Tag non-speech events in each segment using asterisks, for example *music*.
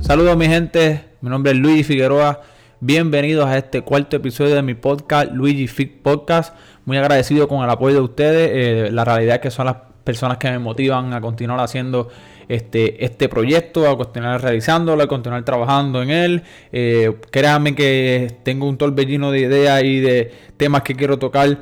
Saludos mi gente, mi nombre es Luigi Figueroa. Bienvenidos a este cuarto episodio de mi podcast, Luigi Fit Podcast. Muy agradecido con el apoyo de ustedes. Eh, la realidad es que son las personas que me motivan a continuar haciendo este, este proyecto, a continuar realizándolo, a continuar trabajando en él. Eh, créanme que tengo un torbellino de ideas y de temas que quiero tocar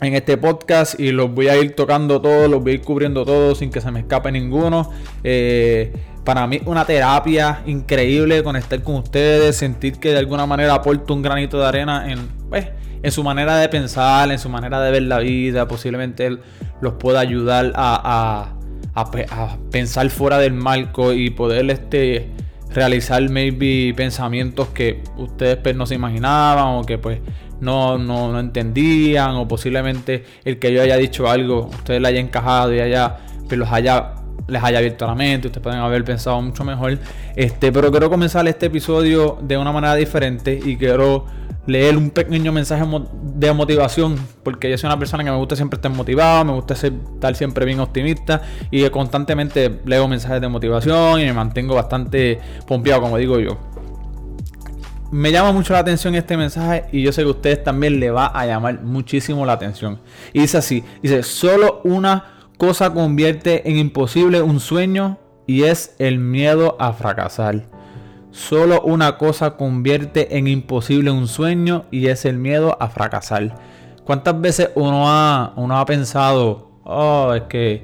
en este podcast y los voy a ir tocando todos, los voy a ir cubriendo todos sin que se me escape ninguno. Eh, para mí una terapia increíble conectar con ustedes, sentir que de alguna manera aporto un granito de arena en, pues, en su manera de pensar, en su manera de ver la vida. Posiblemente los pueda ayudar a, a, pensar fuera del marco y poder este, realizar maybe pensamientos que ustedes pues, no se imaginaban o que pues no, no, no, entendían o posiblemente el que yo haya dicho algo, ustedes le haya encajado y haya, pues, los haya les haya abierto la mente, ustedes pueden haber pensado mucho mejor. Este, pero quiero comenzar este episodio de una manera diferente y quiero leer un pequeño mensaje de motivación, porque yo soy una persona que me gusta siempre estar motivado, me gusta estar siempre bien optimista y constantemente leo mensajes de motivación y me mantengo bastante pompeado, como digo yo. Me llama mucho la atención este mensaje y yo sé que a ustedes también le va a llamar muchísimo la atención. Y dice así, dice, solo una cosa convierte en imposible un sueño y es el miedo a fracasar. Solo una cosa convierte en imposible un sueño y es el miedo a fracasar. ¿Cuántas veces uno ha, uno ha pensado, oh, es que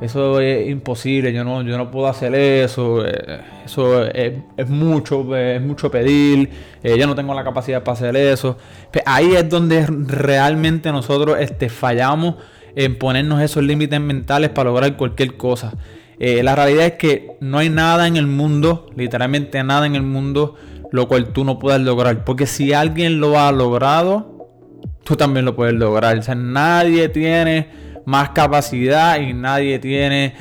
eso es imposible, yo no, yo no puedo hacer eso, eh, eso es, mucho, es mucho pedir, eh, yo no tengo la capacidad para hacer eso. Pues ahí es donde realmente nosotros este, fallamos en ponernos esos límites mentales para lograr cualquier cosa. Eh, la realidad es que no hay nada en el mundo, literalmente nada en el mundo, lo cual tú no puedas lograr. Porque si alguien lo ha logrado, tú también lo puedes lograr. O sea, nadie tiene más capacidad y nadie tiene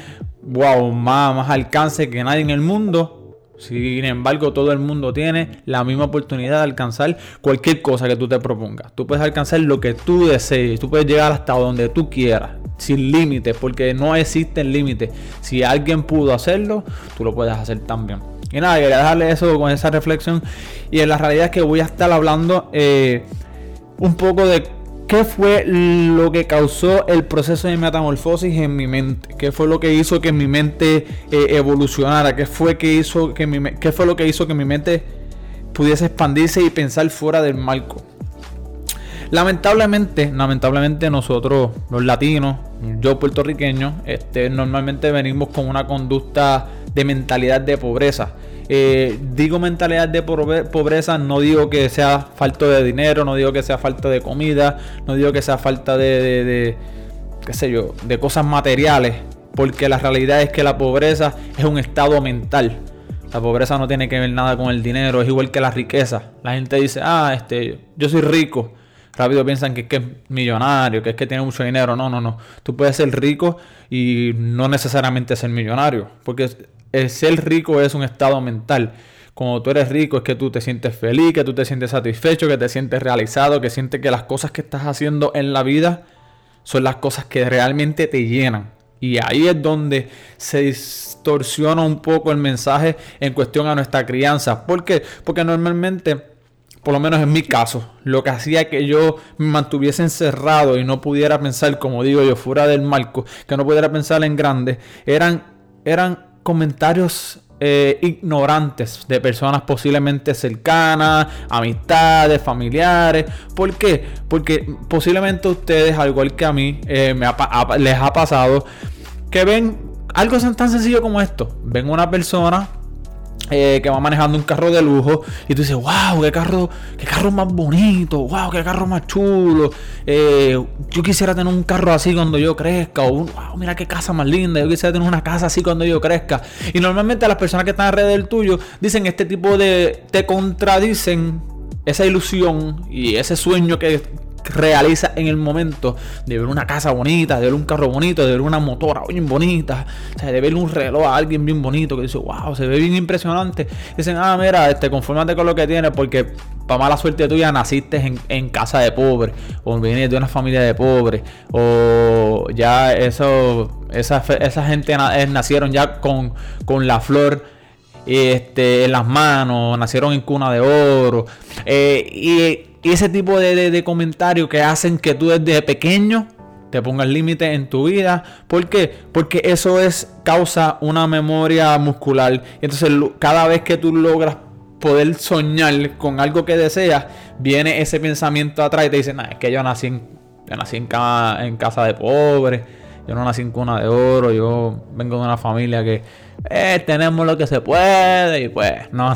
wow, más, más alcance que nadie en el mundo sin embargo, todo el mundo tiene la misma oportunidad de alcanzar cualquier cosa que tú te propongas. Tú puedes alcanzar lo que tú desees. Tú puedes llegar hasta donde tú quieras. Sin límites. Porque no existen límites. Si alguien pudo hacerlo, tú lo puedes hacer también. Y nada, quería dejarle eso con esa reflexión. Y en la realidad es que voy a estar hablando eh, un poco de ¿Qué fue lo que causó el proceso de metamorfosis en mi mente? ¿Qué fue lo que hizo que mi mente eh, evolucionara? ¿Qué fue, que hizo ¿Qué fue lo que hizo que mi mente pudiese expandirse y pensar fuera del marco? Lamentablemente, lamentablemente nosotros, los latinos, yo puertorriqueño, este, normalmente venimos con una conducta de mentalidad de pobreza. Eh, digo mentalidad de pobreza, no digo que sea falta de dinero, no digo que sea falta de comida, no digo que sea falta de, qué sé yo, de cosas materiales, porque la realidad es que la pobreza es un estado mental. La pobreza no tiene que ver nada con el dinero, es igual que la riqueza. La gente dice, ah, este, yo soy rico. Rápido piensan que es que es millonario, que es que tiene mucho dinero. No, no, no. Tú puedes ser rico y no necesariamente ser millonario. Porque el ser rico es un estado mental. Cuando tú eres rico es que tú te sientes feliz, que tú te sientes satisfecho, que te sientes realizado, que sientes que las cosas que estás haciendo en la vida son las cosas que realmente te llenan. Y ahí es donde se distorsiona un poco el mensaje en cuestión a nuestra crianza. ¿Por qué? Porque normalmente, por lo menos en mi caso, lo que hacía que yo me mantuviese encerrado y no pudiera pensar, como digo yo, fuera del marco, que no pudiera pensar en grande, eran, eran comentarios eh, ignorantes de personas posiblemente cercanas, amistades, familiares. ¿Por qué? Porque posiblemente ustedes, al igual que a mí, eh, me les ha pasado que ven algo tan sencillo como esto. Ven una persona eh, que va manejando un carro de lujo y tú dices, wow, qué carro, qué carro más bonito, wow, qué carro más chulo. Eh, yo quisiera tener un carro así cuando yo crezca, o wow, mira qué casa más linda, yo quisiera tener una casa así cuando yo crezca. Y normalmente las personas que están alrededor tuyo dicen este tipo de, te contradicen esa ilusión y ese sueño que realiza en el momento de ver una casa bonita, de ver un carro bonito, de ver una motora bien bonita, o sea, de ver un reloj a alguien bien bonito que dice, wow, se ve bien impresionante. Dicen, ah, mira, este, confórmate con lo que tienes porque para mala suerte tuya naciste en, casa de pobres, o vienes de una familia de pobres, o ya eso, esa, esa gente eh, nacieron ya con, con la flor este, en las manos, nacieron en cuna de oro. Eh, y, ese tipo de, comentarios que hacen que tú desde pequeño te pongas límites en tu vida. ¿Por qué? Porque eso es causa una memoria muscular. Y entonces cada vez que tú logras poder soñar con algo que deseas, viene ese pensamiento atrás y te dice, es que yo nací en, nací en, casa de pobres, yo no nací en cuna de oro, yo vengo de una familia que eh, tenemos lo que se puede y pues no.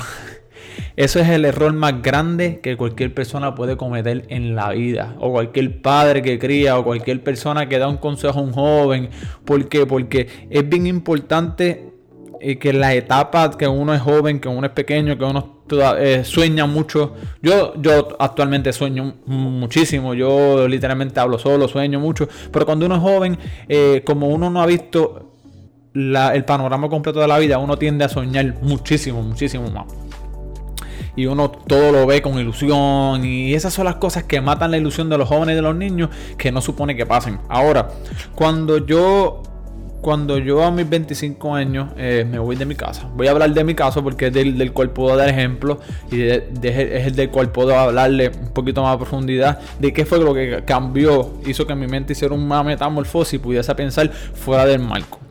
Eso es el error más grande que cualquier persona puede cometer en la vida. O cualquier padre que cría o cualquier persona que da un consejo a un joven. ¿Por qué? Porque es bien importante eh, que la etapa que uno es joven, que uno es pequeño, que uno eh, sueña mucho. Yo, yo actualmente sueño muchísimo. Yo literalmente hablo solo, sueño mucho. Pero cuando uno es joven, como uno no ha visto el panorama completo de la vida, uno tiende a soñar muchísimo, muchísimo más. Y uno todo lo ve con ilusión. Y esas son las cosas que matan la ilusión de los jóvenes y de los niños que no supone que pasen. Ahora, cuando yo cuando yo a mis 25 años eh, me voy de mi casa. Voy a hablar de mi caso porque es del, cual puedo dar ejemplo y es el del cual puedo hablarle un poquito más a profundidad de qué fue lo que cambió, hizo que mi mente hiciera una metamorfosis y pudiese pensar fuera del marco.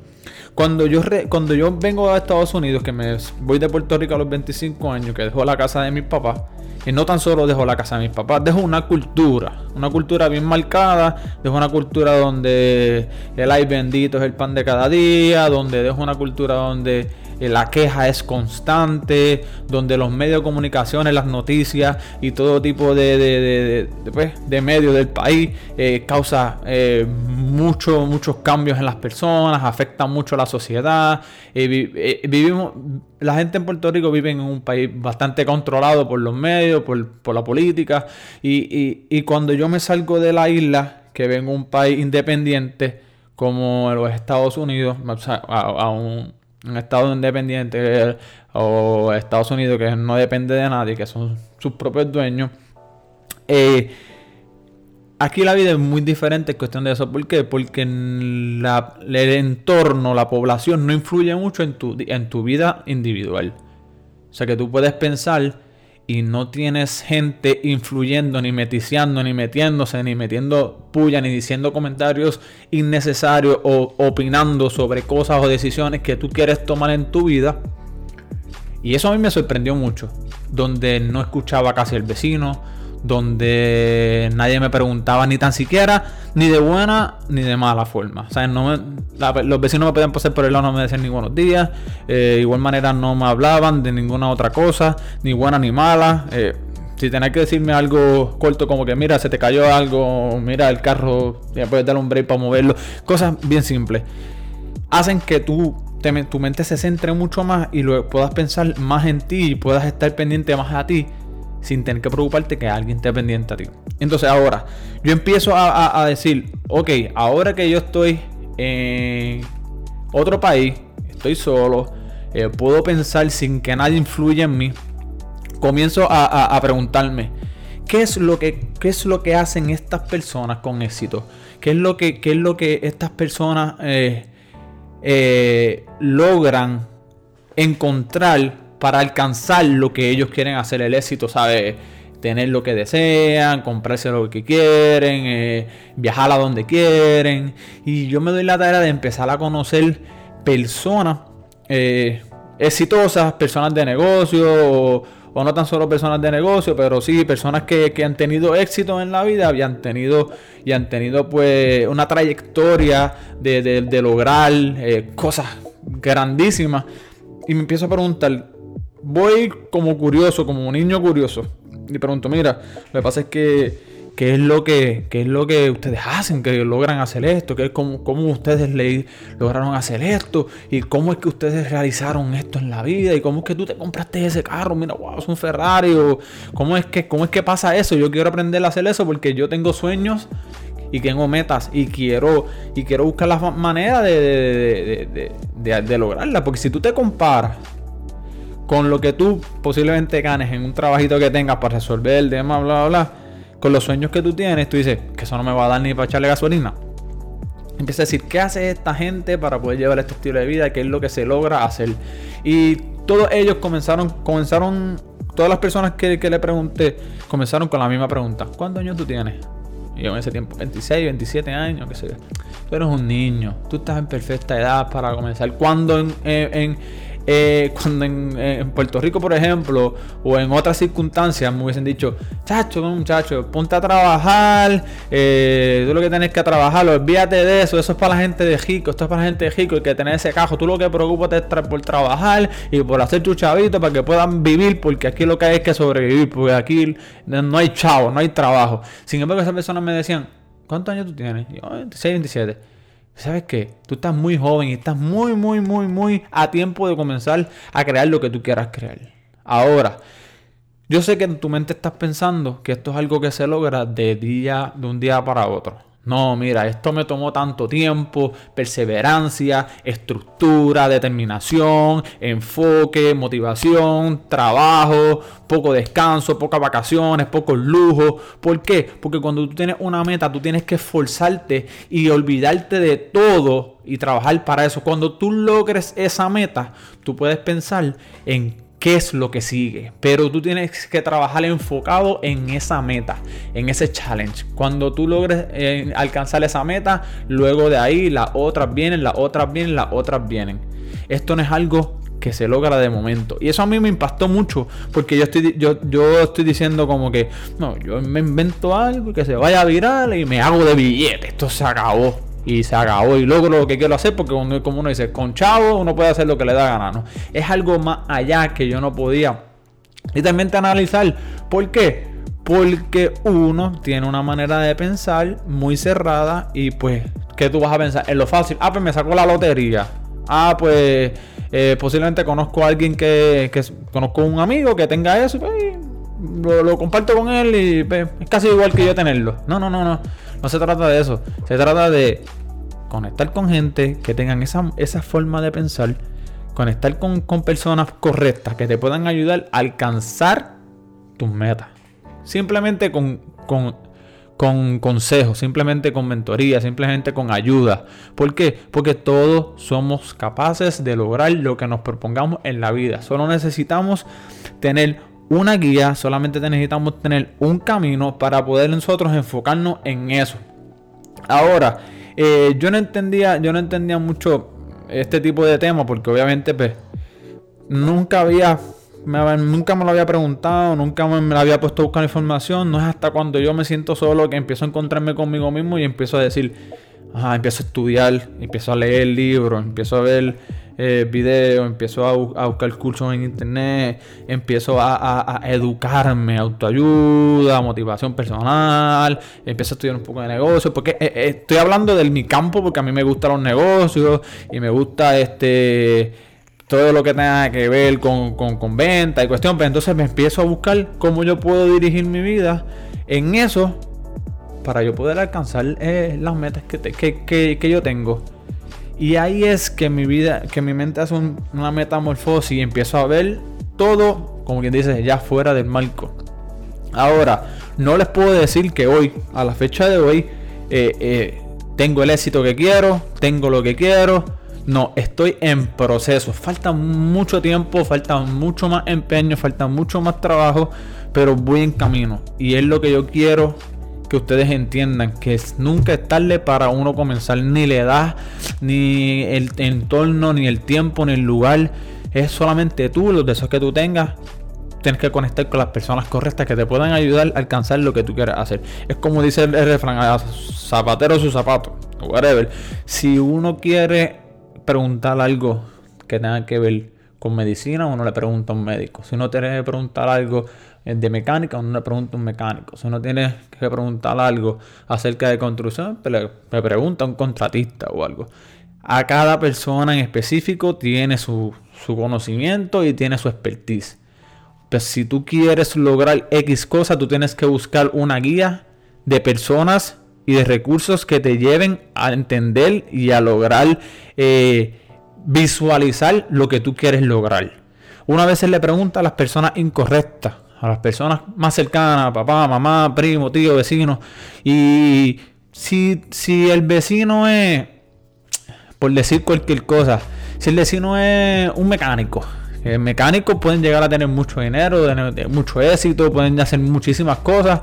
Cuando yo, cuando yo vengo a Estados Unidos, que me voy de Puerto Rico a los 25 años, que dejo la casa de mis papás, y no tan solo dejo la casa de mis papás, dejo una cultura, una cultura bien marcada, dejo una cultura donde el ay bendito es el pan de cada día, donde dejo una cultura donde la queja es constante, donde los medios de comunicaciones, las noticias y todo tipo de, de, de, pues, medios del país eh, causa eh, muchos cambios en las personas, afecta mucho a la sociedad. vivimos, la gente en Puerto Rico vive en un país bastante controlado por los medios, por, la política. Y, y, cuando yo me salgo de la isla, que vengo a un país independiente, como los Estados Unidos, a un, un estado independiente o Estados Unidos que no depende de nadie, que son sus propios dueños. Eh, aquí la vida es muy diferente en cuestión de eso. ¿Por qué? Porque el entorno, la población no influye mucho en tu, en tu vida individual. O sea que tú puedes pensar y no tienes gente influyendo, ni meticiando, ni metiéndose, ni metiendo puya, ni diciendo comentarios innecesarios o opinando sobre cosas o decisiones que tú quieres tomar en tu vida. Y eso a mí me sorprendió mucho, donde no escuchaba casi el vecino, donde nadie me preguntaba ni tan siquiera ni de buena ni de mala forma. O sea, no los vecinos me podían pasar por el lado, no me decían ni buenos días. Eh, igual manera no me hablaban de ninguna otra cosa, ni buena ni mala. Eh, si tenés que decirme algo corto como que mira, se te cayó algo, mira el carro, ya puedes dar un break para moverlo. Cosas bien simples. Hacen que tú tu mente se centre mucho más y puedas pensar más en ti y puedas estar pendiente más a ti sin tener que preocuparte que alguien esté pendiente a ti. Entonces ahora, yo empiezo a, decir, ok, ahora que yo estoy en otro país, estoy solo, eh, puedo pensar sin que nadie influya en mí, comienzo a, preguntarme, ¿qué es, lo que, ¿qué es lo que hacen estas personas con éxito? ¿Qué es lo que, qué es lo que estas personas eh, eh, logran encontrar para alcanzar lo que ellos quieren hacer, el éxito, ¿sabes? Tener lo que desean, comprarse lo que quieren, eh, viajar a donde quieren. Y yo me doy la tarea de empezar a conocer personas eh, exitosas, personas de negocio, o, no tan solo personas de negocio, pero sí personas que, han tenido éxito en la vida y han tenido, y han tenido pues una trayectoria de, lograr eh, cosas grandísimas. Y me empiezo a preguntar, voy como curioso, como un niño curioso. Y pregunto, mira, lo que pasa es que qué es lo que, qué es lo que ustedes hacen, que logran hacer esto, qué cómo, cómo ustedes le, lograron hacer esto, y cómo es que ustedes realizaron esto en la vida, y cómo es que tú te compraste ese carro, mira, wow, es un Ferrari, o cómo es que, cómo es que pasa eso. Yo quiero aprender a hacer eso porque yo tengo sueños y tengo metas y quiero, y quiero buscar la manera de, de, de, de lograrla. Porque si tú te comparas con lo que tú posiblemente ganes en un trabajito que tengas para resolver el tema, bla, bla, bla, con los sueños que tú tienes, tú dices que eso no me va a dar ni para echarle gasolina. Empieza a decir, ¿qué hace esta gente para poder llevar este estilo de vida? ¿Qué es lo que se logra hacer? Y todos ellos comenzaron, comenzaron, todas las personas que, que le pregunté, comenzaron con la misma pregunta. ¿Cuántos años tú tienes? Y yo en ese tiempo, 26, 27 años, qué sé yo. Tú eres un niño, tú estás en perfecta edad para comenzar. Cuando en, en, eh, cuando en, Puerto Rico, por ejemplo, o en otras circunstancias, me hubiesen dicho, chacho, muchacho, ponte a trabajar, eh, tú lo que tienes que trabajar, olvídate de eso, eso es para la gente de Jico, esto es para la gente de Jico, y que tener ese cajo, tú lo que preocupas es por trabajar y por hacer tu chavito para que puedan vivir, porque aquí lo que hay es que sobrevivir, porque aquí no hay chavo, no hay trabajo. Sin embargo, esas personas me decían, ¿cuántos años tú tienes? yo, 26, 27. ¿Sabes qué? Tú estás muy joven y estás muy, muy, muy, muy a tiempo de comenzar a crear lo que tú quieras crear. Ahora, yo sé que en tu mente estás pensando que esto es algo que se logra de día, de un día para otro. No, mira, esto me tomó tanto tiempo, perseverancia, estructura, determinación, enfoque, motivación, trabajo, poco descanso, pocas vacaciones, pocos lujos. ¿Por qué? Porque cuando tú tienes una meta, tú tienes que esforzarte y olvidarte de todo y trabajar para eso. Cuando tú logres esa meta, tú puedes pensar en qué es lo que sigue. Pero tú tienes que trabajar enfocado en esa meta, en ese challenge. Cuando tú logres eh, alcanzar esa meta, luego de ahí las otras vienen, las otras vienen, las otras vienen. Esto no es algo que se logra de momento. Y eso a mí me impactó mucho, porque yo estoy, yo, yo estoy diciendo como que, no, yo me invento algo que se vaya viral y me hago de billete. Esto se acabó y se acabó y logro lo que quiero hacer porque como uno dice, con chavo uno puede hacer lo que le da gana, ¿no? Es algo más allá que yo no podía literalmente analizar. ¿Por qué? Porque uno tiene una manera de pensar muy cerrada y pues, ¿qué tú vas a pensar? En lo fácil, ah, pues me sacó la lotería. Ah, pues eh, posiblemente conozco a alguien que, que conozco un amigo que tenga eso, pues, lo, comparto con él y es casi igual que yo tenerlo. No, no, no, no. No se trata de eso. Se trata de conectar con gente que tengan esa, esa forma de pensar. Conectar con, personas correctas que te puedan ayudar a alcanzar tus metas. Simplemente con, con, con consejos, simplemente con mentoría, simplemente con ayuda. ¿Por qué? Porque todos somos capaces de lograr lo que nos propongamos en la vida. Solo necesitamos tener una guía, solamente necesitamos tener un camino para poder nosotros enfocarnos en eso. Ahora, eh, yo no entendía, yo no entendía mucho este tipo de tema porque obviamente pues, nunca había me, nunca me lo había preguntado, nunca me, me, había puesto a buscar información. No es hasta cuando yo me siento solo que empiezo a encontrarme conmigo mismo y empiezo a decir, ajá, empiezo a estudiar, empiezo a leer libros, empiezo a ver eh, videos, empiezo a, buscar cursos en internet, empiezo a, educarme, autoayuda, motivación personal, empiezo a estudiar un poco de negocios, porque eh, eh, estoy hablando de mi campo porque a mí me gustan los negocios y me gusta este todo lo que tenga que ver con, con, venta y cuestión, pero entonces me empiezo a buscar cómo yo puedo dirigir mi vida en eso para yo poder alcanzar las metas que, que, que yo tengo. Y ahí es que mi vida, que mi mente hace una metamorfosis y empiezo a ver todo, como quien dice, ya fuera del marco. Ahora, no les puedo decir que hoy, a la fecha de hoy, eh, eh, tengo el éxito que quiero, tengo lo que quiero. No, estoy en proceso. Falta mucho tiempo, falta mucho más empeño, falta mucho más trabajo, pero voy en camino. Y es lo que yo quiero que ustedes entiendan que nunca es tarde para uno comenzar, ni la edad, ni el entorno, ni el tiempo, ni el lugar. Es solamente tú, los deseos que tú tengas. Tienes que conectar con las personas correctas que te puedan ayudar a alcanzar lo que tú quieras hacer. Es como dice el, refrán, zapatero su zapato, whatever. Si uno quiere preguntar algo que tenga que ver con medicina, uno le pregunta a un médico. Si uno tiene preguntar algo de mecánica, uno le pregunta a un mecánico. Si uno tiene que preguntar algo acerca de construcción, pues le, pregunta a un contratista o algo. A cada persona en específico tiene su, su conocimiento y tiene su expertise. Pues si tú quieres lograr X cosa, tú tienes que buscar una guía de personas y de recursos que te lleven a entender y a lograr eh, visualizar lo que tú quieres lograr. Una vez le pregunta a las personas incorrectas, a las personas más cercanas, papá, mamá, primo, tío, vecino. Y si, si el vecino es, por decir cualquier cosa, si el vecino es un mecánico, el mecánico pueden llegar a tener mucho dinero, tener mucho éxito, pueden hacer muchísimas cosas.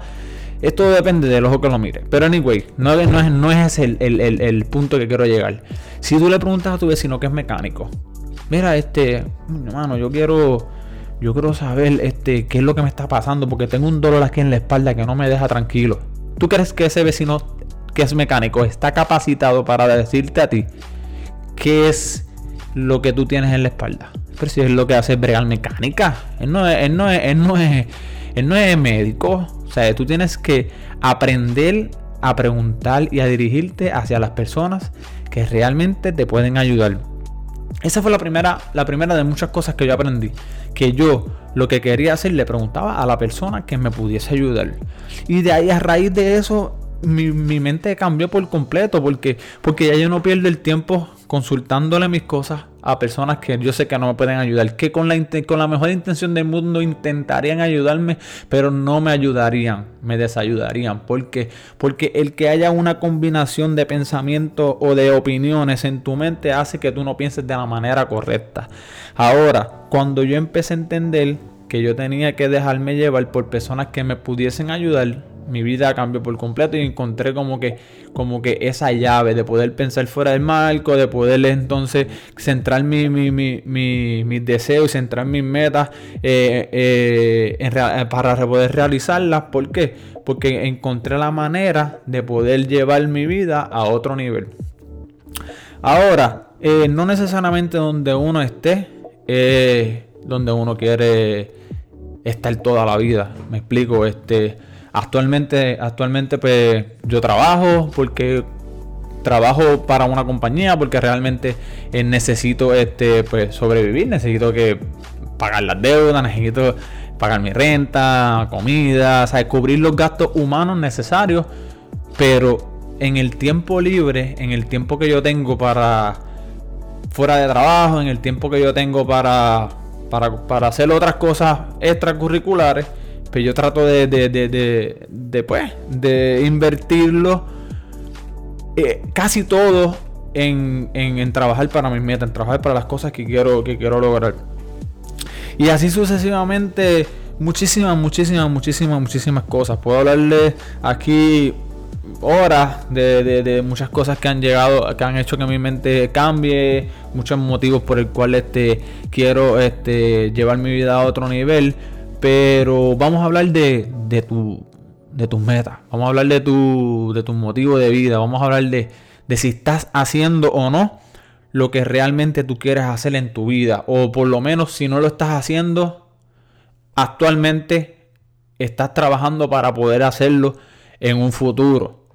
Esto depende del ojo que lo mire. Pero anyway, no, no es, no es el, el, punto que quiero llegar. Si tú le preguntas a tu vecino que es mecánico, mira, este, hermano, yo quiero, yo quiero saber este, qué es lo que me está pasando porque tengo un dolor aquí en la espalda que no me deja tranquilo. ¿Tú crees que ese vecino que es mecánico está capacitado para decirte a ti qué es lo que tú tienes en la espalda? Pero si es lo que hace bregar mecánica. Él no es, él no es, él no es, él no es médico. O sea, tú tienes que aprender a preguntar y a dirigirte hacia las personas que realmente te pueden ayudar. Esa fue la primera, la primera de muchas cosas que yo aprendí. Que yo lo que quería hacer le preguntaba a la persona que me pudiese ayudar. Y de ahí a raíz de eso mi, mente cambió por completo porque, porque ya yo no pierdo el tiempo consultándole mis cosas a personas que yo sé que no me pueden ayudar, que con la, con la mejor intención del mundo intentarían ayudarme, pero no me ayudarían, me desayudarían. ¿Por qué? Porque el que haya una combinación de pensamientos o de opiniones en tu mente hace que tú no pienses de la manera correcta. Ahora, cuando yo empecé a entender que yo tenía que dejarme llevar por personas que me pudiesen ayudar, mi vida cambió por completo y encontré como que, como que esa llave de poder pensar fuera del marco, de poder entonces centrar mi, mi, mi, mis deseos y centrar mis metas eh, eh, eh, para poder realizarlas. ¿Por qué? Porque encontré la manera de poder llevar mi vida a otro nivel. Ahora, no necesariamente donde uno esté, donde uno quiere estar toda la vida. Me explico, este Actualmente, actualmente pues yo trabajo porque trabajo para una compañía porque realmente eh, necesito este pues sobrevivir, necesito que pagar las deudas, necesito pagar mi renta, comida, ¿sabes? cubrir los gastos humanos necesarios, pero en el tiempo libre, en el tiempo que yo tengo para fuera de trabajo, en el tiempo que yo tengo para, para, para hacer otras cosas extracurriculares, pero yo trato de, de, de, pues, de invertirlo eh, casi todo en, en, trabajar para mis metas, en trabajar para las cosas que quiero, que quiero lograr. Y así sucesivamente, muchísimas, muchísimas, muchísimas, muchísimas cosas. Puedo hablarle aquí horas de, de, de, muchas cosas que han llegado, que han hecho que mi mente cambie, muchos motivos por el cual este, quiero este, llevar mi vida a otro nivel. Pero vamos a hablar de, de, tu, de tus metas. Vamos a hablar de tu, de tu motivo de vida. Vamos a hablar de, de si estás haciendo o no lo que realmente tú quieres hacer en tu vida. O por lo menos si no lo estás haciendo, actualmente estás trabajando para poder hacerlo en un futuro.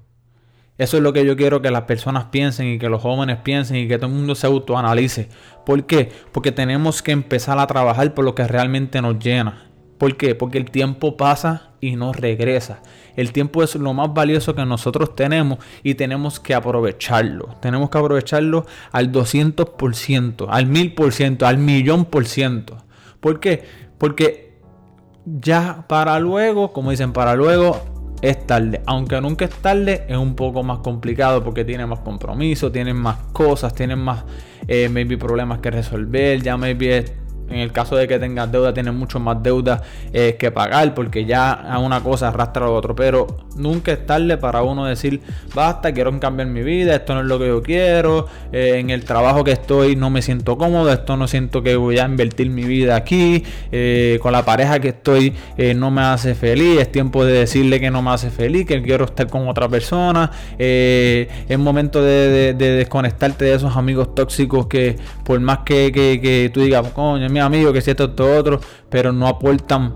Eso es lo que yo quiero que las personas piensen y que los jóvenes piensen y que todo el mundo se autoanalice. ¿Por qué? Porque tenemos que empezar a trabajar por lo que realmente nos llena. ¿Por qué? Porque el tiempo pasa y no regresa. El tiempo es lo más valioso que nosotros tenemos y tenemos que aprovecharlo. Tenemos que aprovecharlo al 200%, al 1000%, al millón por ciento. ¿Por qué? Porque ya para luego, como dicen, para luego es tarde. Aunque nunca es tarde, es un poco más complicado porque tiene más compromiso, tienen más cosas, tienen más, eh, maybe problemas que resolver, ya maybe en el caso de que tengas deuda, tienes mucho más deuda eh, que pagar porque ya a una cosa arrastra a otro. Pero nunca es tarde para uno decir, basta, quiero cambiar mi vida, esto no es lo que yo quiero, eh, en el trabajo que estoy no me siento cómodo, esto no siento que voy a invertir mi vida aquí, eh, con la pareja que estoy no me hace feliz, es tiempo de decirle que no me hace feliz, que quiero estar con otra persona, es momento de, desconectarte de esos amigos tóxicos que por más que, que, que tú digas, coño, mi amigo, que si esto, esto, otro, pero no aportan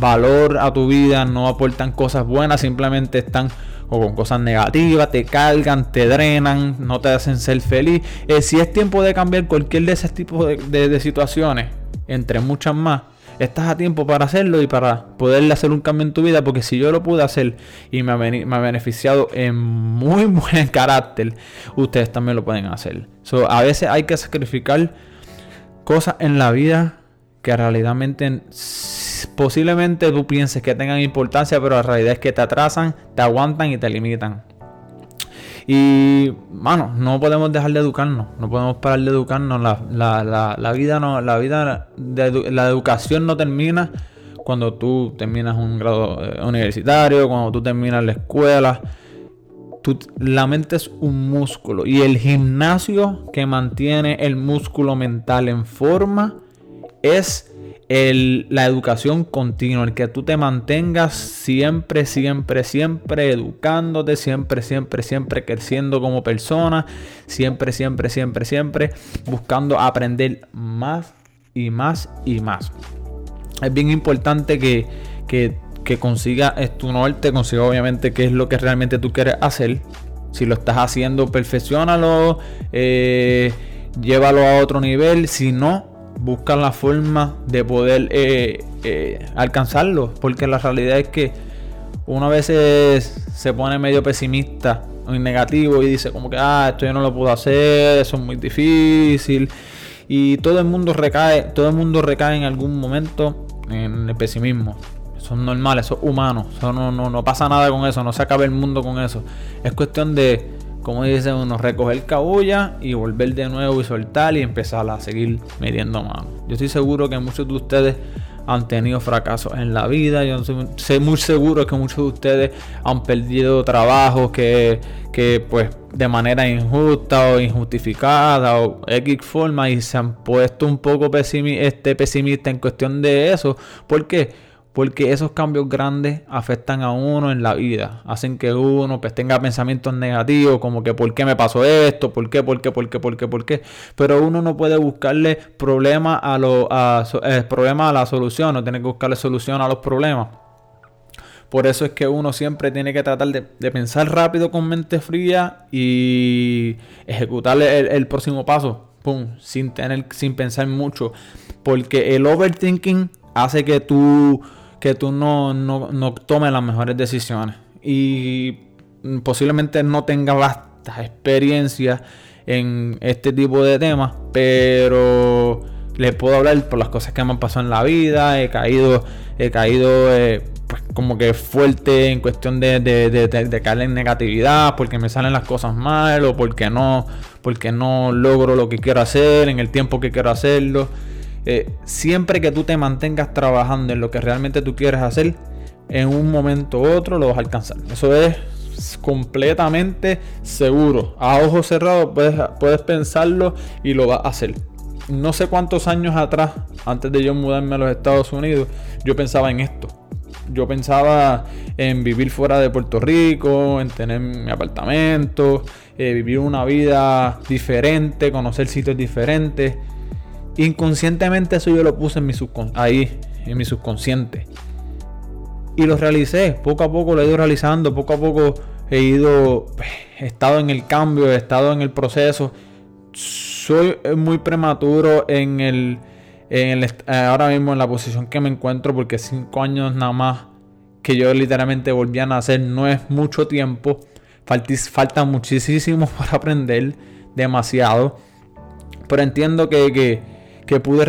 valor a tu vida, no aportan cosas buenas, simplemente están o con cosas negativas, te cargan, te drenan, no te hacen ser feliz. Eh, si es tiempo de cambiar cualquier de esos tipos de, situaciones, entre muchas más, estás a tiempo para hacerlo y para poderle hacer un cambio en tu vida. Porque si yo lo pude hacer y me ha, beneficiado en muy *laughs* buen carácter, ustedes también lo pueden hacer. a veces hay que sacrificar cosas en la vida que realmente posiblemente tú pienses que tengan importancia, pero la realidad es que te atrasan, te aguantan y te limitan. Y, bueno, no podemos dejar de educarnos, no podemos parar de educarnos. La, vida no, la vida de la educación no termina cuando tú terminas un grado eh, universitario, cuando tú terminas la escuela. La mente es un músculo y el gimnasio que mantiene el músculo mental en forma es la educación continua, el que tú te mantengas siempre, siempre, siempre educándote, siempre, siempre, siempre creciendo como persona, siempre, siempre, siempre, siempre buscando aprender más y más y más. Es bien importante que, que, que consiga tu norte, consiga obviamente qué es lo que realmente tú quieres hacer. Si lo estás haciendo, perfeccionalo, eh, llévalo a otro nivel. Si no, buscan la forma de poder eh, eh, alcanzarlo. Porque la realidad es que uno a veces se pone medio pesimista o negativo y dice como que, ah, esto yo no lo puedo hacer, eso es muy difícil. Y todo el mundo recae, todo el mundo recae en algún momento en el pesimismo. Eso es normal, eso es humano. Eso no, no, no pasa nada con eso, no se acaba el mundo con eso. Es cuestión de como dice uno, recoger cabulla y volver de nuevo y soltar y empezar a seguir metiendo mano. Yo estoy seguro que muchos de ustedes han tenido fracasos en la vida. Yo sé muy seguro que muchos de ustedes han perdido trabajos que, que pues de manera injusta o injustificada o X forma y se han puesto un poco pesimista, este, pesimista en cuestión de eso. ¿Por qué? Porque esos cambios grandes afectan a uno en la vida. Hacen que uno pues, tenga pensamientos negativos, como que ¿por qué me pasó esto? ¿Por qué? ¿Por qué? ¿Por qué? ¿Por qué? ¿Por qué? Pero uno no puede buscarle problema a, lo, a, eh, a la solución, no tiene que buscarle solución a los problemas. Por eso es que uno siempre tiene que tratar de, pensar rápido con mente fría y ejecutar el, el próximo paso. Pum, sin tener, sin pensar mucho. Porque el overthinking hace que tú que tú no, no, tomes las mejores decisiones. Y posiblemente no tengas vastas experiencias en este tipo de temas, pero les puedo hablar por las cosas que me han pasado en la vida. He caído, he caído eh, pues, como que fuerte en cuestión de, de, de, caer en negatividad, porque me salen las cosas mal o porque no, porque no logro lo que quiero hacer en el tiempo que quiero hacerlo. Eh, siempre que tú te mantengas trabajando en lo que realmente tú quieres hacer, en un momento u otro lo vas a alcanzar. Eso es completamente seguro. A ojos cerrados puedes, puedes pensarlo y lo vas a hacer. No sé cuántos años atrás, antes de yo mudarme a los Estados Unidos, yo pensaba en esto. Yo pensaba en vivir fuera de Puerto Rico, en tener mi apartamento, eh, vivir una vida diferente, conocer sitios diferentes. Inconscientemente eso yo lo puse en mi ahí, en mi subconsciente. Y lo realicé, poco a poco lo he ido realizando, poco a poco he ido, he estado en el cambio, he estado en el proceso. Soy muy prematuro en el, el ahora mismo en la posición que me encuentro porque cinco años nada más que yo literalmente volví a nacer no es mucho tiempo. Falta, falta muchísimo *laughs* por aprender, demasiado. Pero entiendo que pude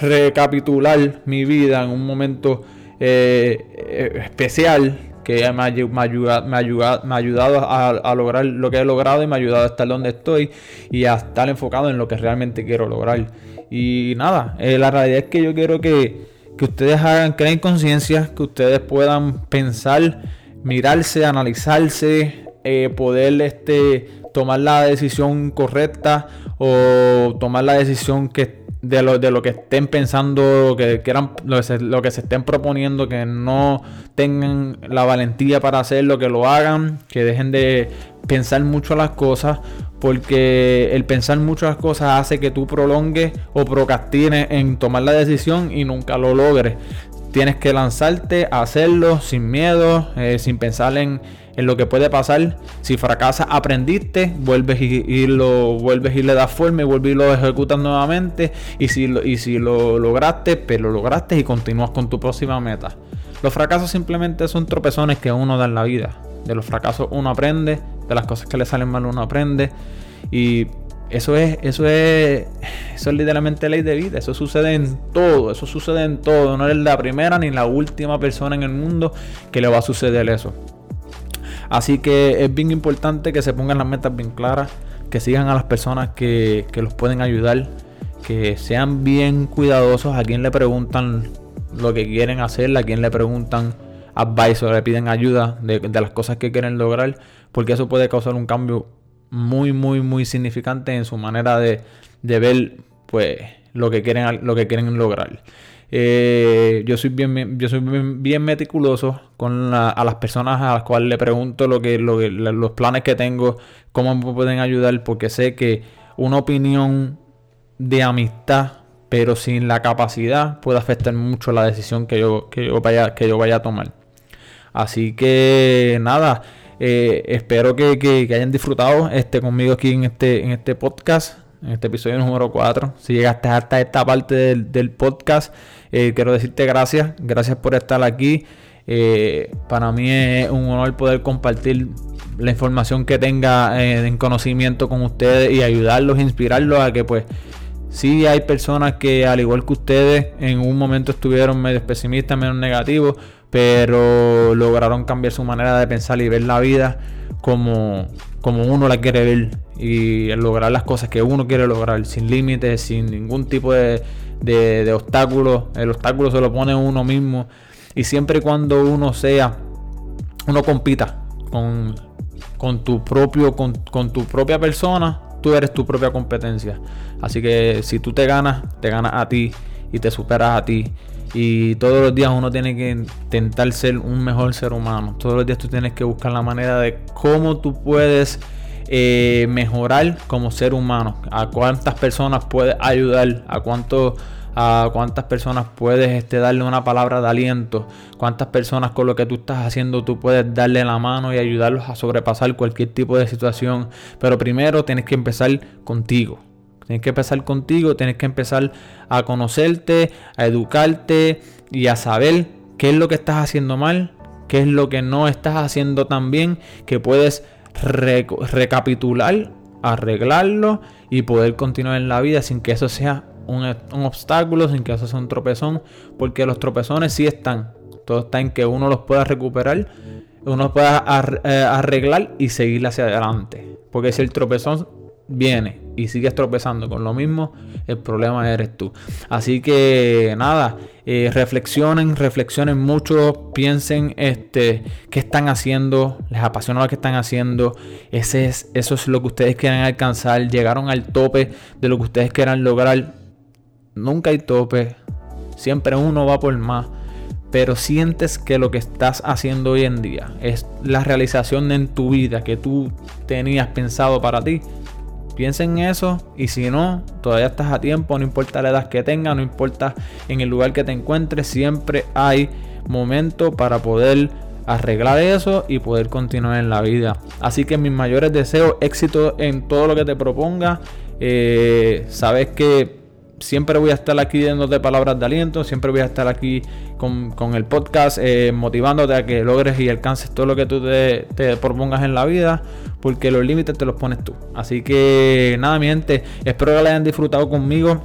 recapitular mi vida en un momento eh, eh, especial que me ha, me, ayuda, me, me ha ayudado a, lograr lo que he logrado y me ha ayudado a estar donde estoy y a estar enfocado en lo que realmente quiero lograr. Y nada, eh, la realidad es que yo quiero que, que ustedes hagan, creen conciencia, que ustedes puedan pensar, mirarse, analizarse, poder este, tomar la decisión correcta o tomar la decisión que de lo, de lo que estén pensando, que que, se, lo que se estén proponiendo, que no tengan la valentía para hacerlo, que lo hagan, que dejen de pensar mucho las cosas, porque el pensar mucho las cosas hace que tú prolongues o procrastines en tomar la decisión y nunca lo logres. tienes que lanzarte a hacerlo sin miedo, eh, sin pensar en, lo que puede pasar. Si fracasas, aprendiste, vuelves y, lo vuelves y le das forma y vuelves y lo ejecutas nuevamente. Y si, lo, y si lo lograste, pero pues lo lograste y continúas con tu próxima meta. Los fracasos simplemente son tropezones que uno da en la vida. De los fracasos uno aprende, de las cosas que le salen mal uno aprende. Y eso es, eso es, eso es literalmente ley de vida. Eso sucede en todo, eso sucede en todo. No eres la primera ni la última persona en el mundo que le va a suceder eso. Así que es bien importante que se pongan las metas bien claras, que sigan a las personas que, los pueden ayudar, que sean bien cuidadosos a quien le preguntan lo que quieren hacer, a quien le preguntan advice o le piden ayuda de, de las cosas que quieren lograr, porque eso puede causar un cambio muy, muy, muy significante en su manera de, ver pues lo que quieren, lo que quieren lograr. Eh, yo soy bien, yo soy bien, meticuloso con a las personas a las cuales le pregunto lo que, lo que, los planes que tengo, cómo me pueden ayudar, porque sé que una opinión de amistad, pero sin la capacidad, puede afectar mucho la decisión que yo, que yo, vaya, que yo vaya a tomar. Así que nada. Eh, espero que, hayan disfrutado este, conmigo aquí en este, en este podcast, en este episodio número 4. Si llegaste hasta esta parte del, podcast, eh, quiero decirte gracias. Gracias por estar aquí. Eh, para mí es un honor poder compartir la información que tenga en conocimiento con ustedes y ayudarlos, inspirarlos a que pues sí hay personas que al igual que ustedes en un momento estuvieron medio pesimistas, medio negativos, pero lograron cambiar su manera de pensar y ver la vida como, como uno la quiere ver y lograr las cosas que uno quiere lograr, sin límites, sin ningún tipo de, de, obstáculos. El obstáculo se lo pone uno mismo y siempre y cuando uno sea, uno compita con, con tu propio, con, con tu propia persona, tú eres tu propia competencia. Así que si tú te ganas, te ganas a ti y te superas a ti. Y todos los días uno tiene que intentar ser un mejor ser humano. Todos los días tú tienes que buscar la manera de cómo tú puedes eh, mejorar como ser humano. A cuántas personas puedes ayudar. A cuánto a cuántas personas puedes este, darle una palabra de aliento, cuántas personas con lo que tú estás haciendo tú puedes darle la mano y ayudarlos a sobrepasar cualquier tipo de situación. Pero primero tienes que empezar contigo. Tienes que empezar contigo, tienes que empezar a conocerte, a educarte y a saber qué es lo que estás haciendo mal, qué es lo que no estás haciendo tan bien, que puedes recapitular, arreglarlo y poder continuar en la vida sin que eso sea un, obstáculo, sin que eso sea un tropezón, porque los tropezones sí están. Todo está en que uno los pueda recuperar, uno pueda eh, arreglar y seguir hacia adelante. Porque si el tropezón viene y sigues tropezando con lo mismo, el problema eres tú. Así que nada, eh, reflexionen, reflexionen mucho, piensen este, qué están haciendo, les apasiona lo que están haciendo, Ese es, eso es lo que ustedes quieren alcanzar, llegaron al tope de lo que ustedes quieran lograr. Nunca hay tope, siempre uno va por más. Pero sientes que lo que estás haciendo hoy en día es la realización en tu vida que tú tenías pensado para ti Piensa en eso y si no, todavía estás a tiempo, no importa la edad que tengas, no importa en el lugar que te encuentres, siempre hay momento para poder arreglar eso y poder continuar en la vida. Así que mis mayores deseos, éxito en todo lo que te proponga. Eh, sabes que siempre voy a estar aquí dándote palabras de aliento, siempre voy a estar aquí con, el podcast eh, motivándote a que logres y alcances todo lo que tú te, propongas en la vida, porque los límites te los pones tú. Así que nada, mi gente, espero que la hayan disfrutado conmigo.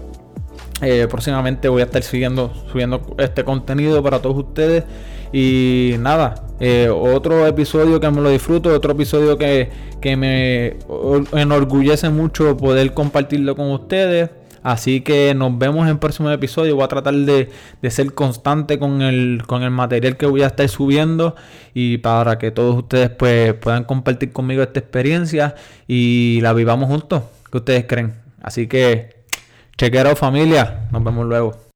Eh, próximamente voy a estar siguiendo, subiendo este contenido para todos ustedes. Y nada, eh, otro episodio que me lo disfruto, otro episodio que, que me enorgullece mucho poder compartirlo con ustedes. Así que nos vemos en el próximo episodio. Voy a tratar de, ser constante con el, con el material que voy a estar subiendo. Y para que todos ustedes pues, puedan compartir conmigo esta experiencia y la vivamos juntos. ¿Qué ustedes creen? Así que, chequero familia. Nos vemos luego.